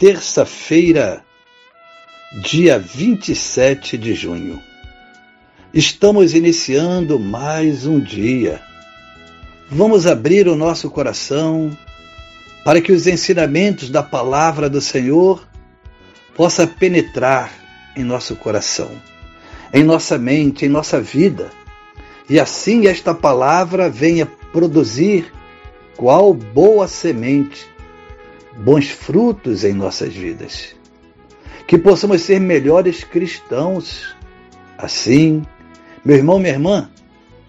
terça-feira, dia 27 de junho. Estamos iniciando mais um dia. Vamos abrir o nosso coração para que os ensinamentos da palavra do Senhor possa penetrar em nosso coração, em nossa mente, em nossa vida. E assim esta palavra venha produzir qual boa semente, bons frutos em nossas vidas. Que possamos ser melhores cristãos. Assim, meu irmão, minha irmã,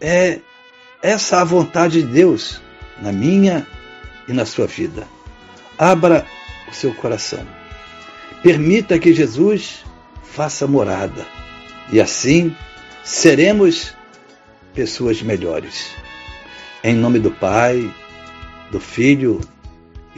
é essa a vontade de Deus na minha e na sua vida. Abra o seu coração. Permita que Jesus faça morada. E assim seremos pessoas melhores. Em nome do Pai, do Filho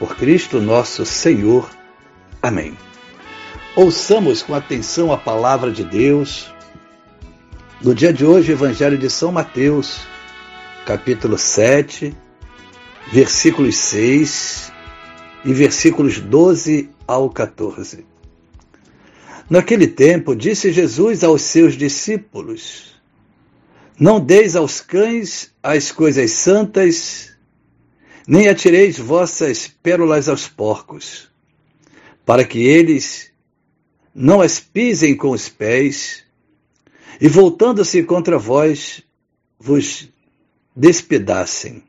Por Cristo nosso Senhor. Amém. Ouçamos com atenção a palavra de Deus. No dia de hoje, Evangelho de São Mateus, capítulo 7, versículos 6 e versículos 12 ao 14. Naquele tempo, disse Jesus aos seus discípulos: Não deis aos cães as coisas santas, nem atireis vossas pérolas aos porcos, para que eles não as pisem com os pés, e voltando-se contra vós, vos despedacem.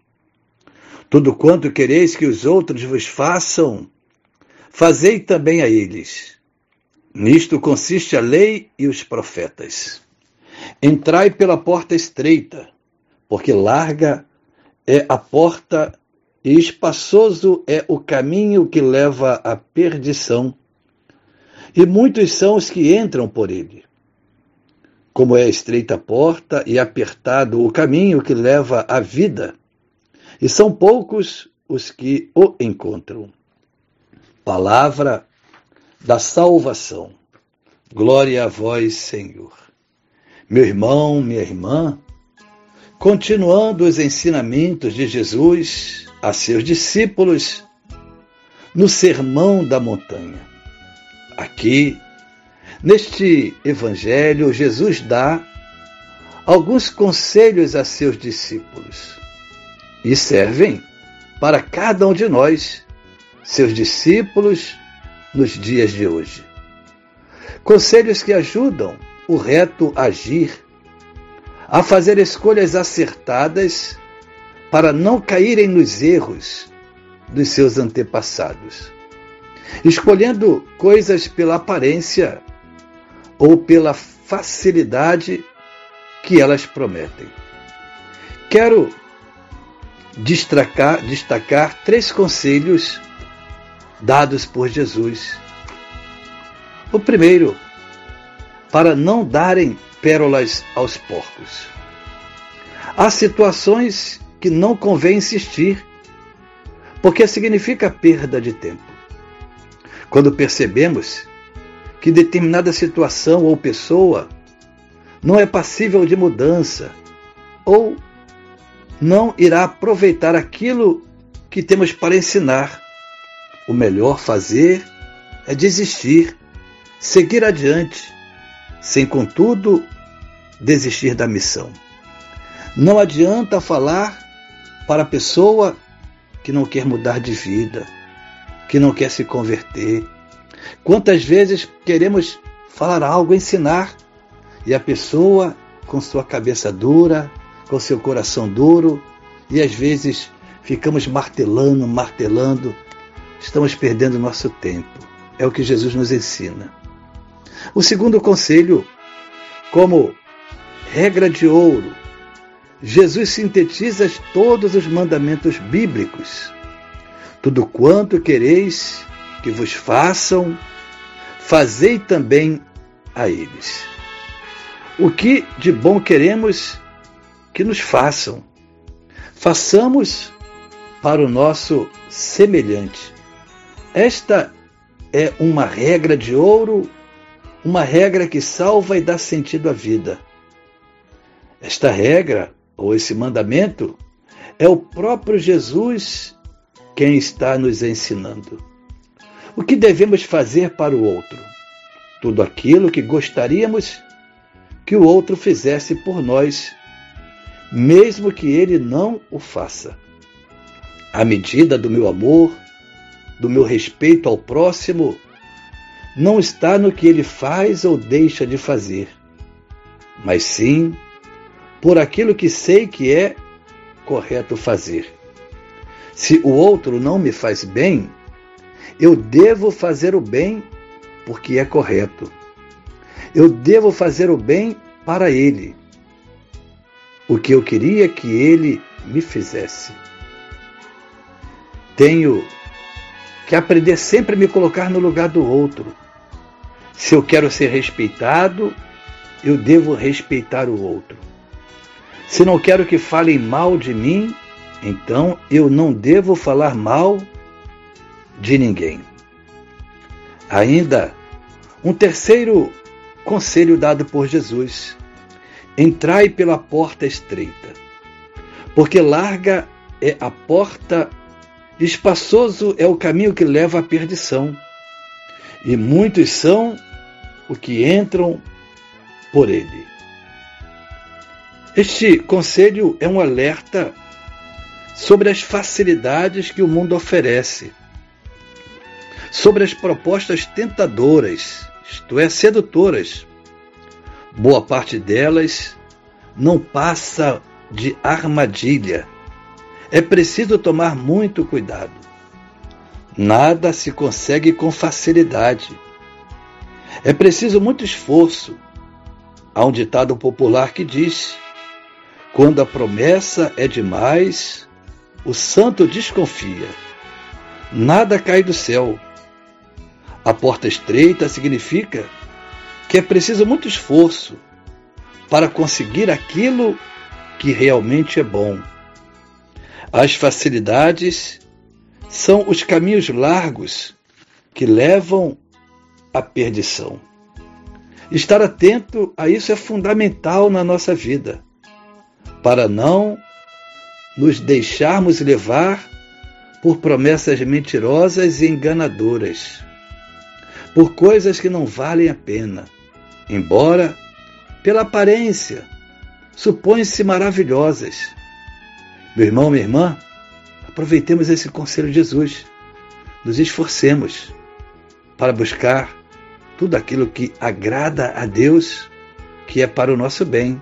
Tudo quanto quereis que os outros vos façam, fazei também a eles. Nisto consiste a lei e os profetas. Entrai pela porta estreita, porque larga é a porta espaçoso é o caminho que leva à perdição, e muitos são os que entram por ele. Como é estreita a porta e apertado o caminho que leva à vida, e são poucos os que o encontram. Palavra da salvação. Glória a vós, Senhor. Meu irmão, minha irmã, continuando os ensinamentos de Jesus a seus discípulos no Sermão da Montanha. Aqui Neste evangelho, Jesus dá alguns conselhos a seus discípulos e servem para cada um de nós, seus discípulos, nos dias de hoje. Conselhos que ajudam o reto agir, a fazer escolhas acertadas para não caírem nos erros dos seus antepassados, escolhendo coisas pela aparência ou pela facilidade que elas prometem. Quero destacar, destacar três conselhos dados por Jesus. O primeiro, para não darem pérolas aos porcos. Há situações que não convém insistir, porque significa perda de tempo. Quando percebemos que determinada situação ou pessoa não é passível de mudança ou não irá aproveitar aquilo que temos para ensinar. O melhor fazer é desistir, seguir adiante, sem contudo desistir da missão. Não adianta falar para a pessoa que não quer mudar de vida, que não quer se converter. Quantas vezes queremos falar algo, ensinar, e a pessoa, com sua cabeça dura, com seu coração duro, e às vezes ficamos martelando, martelando, estamos perdendo nosso tempo. É o que Jesus nos ensina. O segundo conselho, como regra de ouro, Jesus sintetiza todos os mandamentos bíblicos. Tudo quanto quereis que vos façam, fazei também a eles. O que de bom queremos que nos façam, façamos para o nosso semelhante. Esta é uma regra de ouro, uma regra que salva e dá sentido à vida. Esta regra ou esse mandamento, é o próprio Jesus quem está nos ensinando. O que devemos fazer para o outro? Tudo aquilo que gostaríamos que o outro fizesse por nós, mesmo que ele não o faça. A medida do meu amor, do meu respeito ao próximo, não está no que ele faz ou deixa de fazer, mas sim por aquilo que sei que é correto fazer. Se o outro não me faz bem, eu devo fazer o bem porque é correto. Eu devo fazer o bem para ele, o que eu queria que ele me fizesse. Tenho que aprender sempre a me colocar no lugar do outro. Se eu quero ser respeitado, eu devo respeitar o outro. Se não quero que falem mal de mim, então eu não devo falar mal de ninguém. Ainda um terceiro conselho dado por Jesus: entrai pela porta estreita, porque larga é a porta, espaçoso é o caminho que leva à perdição, e muitos são os que entram por ele. Este conselho é um alerta sobre as facilidades que o mundo oferece, sobre as propostas tentadoras, isto é, sedutoras. Boa parte delas não passa de armadilha. É preciso tomar muito cuidado. Nada se consegue com facilidade. É preciso muito esforço. Há um ditado popular que diz: quando a promessa é demais, o santo desconfia. Nada cai do céu. A porta estreita significa que é preciso muito esforço para conseguir aquilo que realmente é bom. As facilidades são os caminhos largos que levam à perdição. Estar atento a isso é fundamental na nossa vida para não nos deixarmos levar por promessas mentirosas e enganadoras, por coisas que não valem a pena, embora, pela aparência, supõem-se maravilhosas. Meu irmão, minha irmã, aproveitemos esse conselho de Jesus, nos esforcemos para buscar tudo aquilo que agrada a Deus, que é para o nosso bem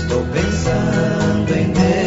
Estou pensando em Deus.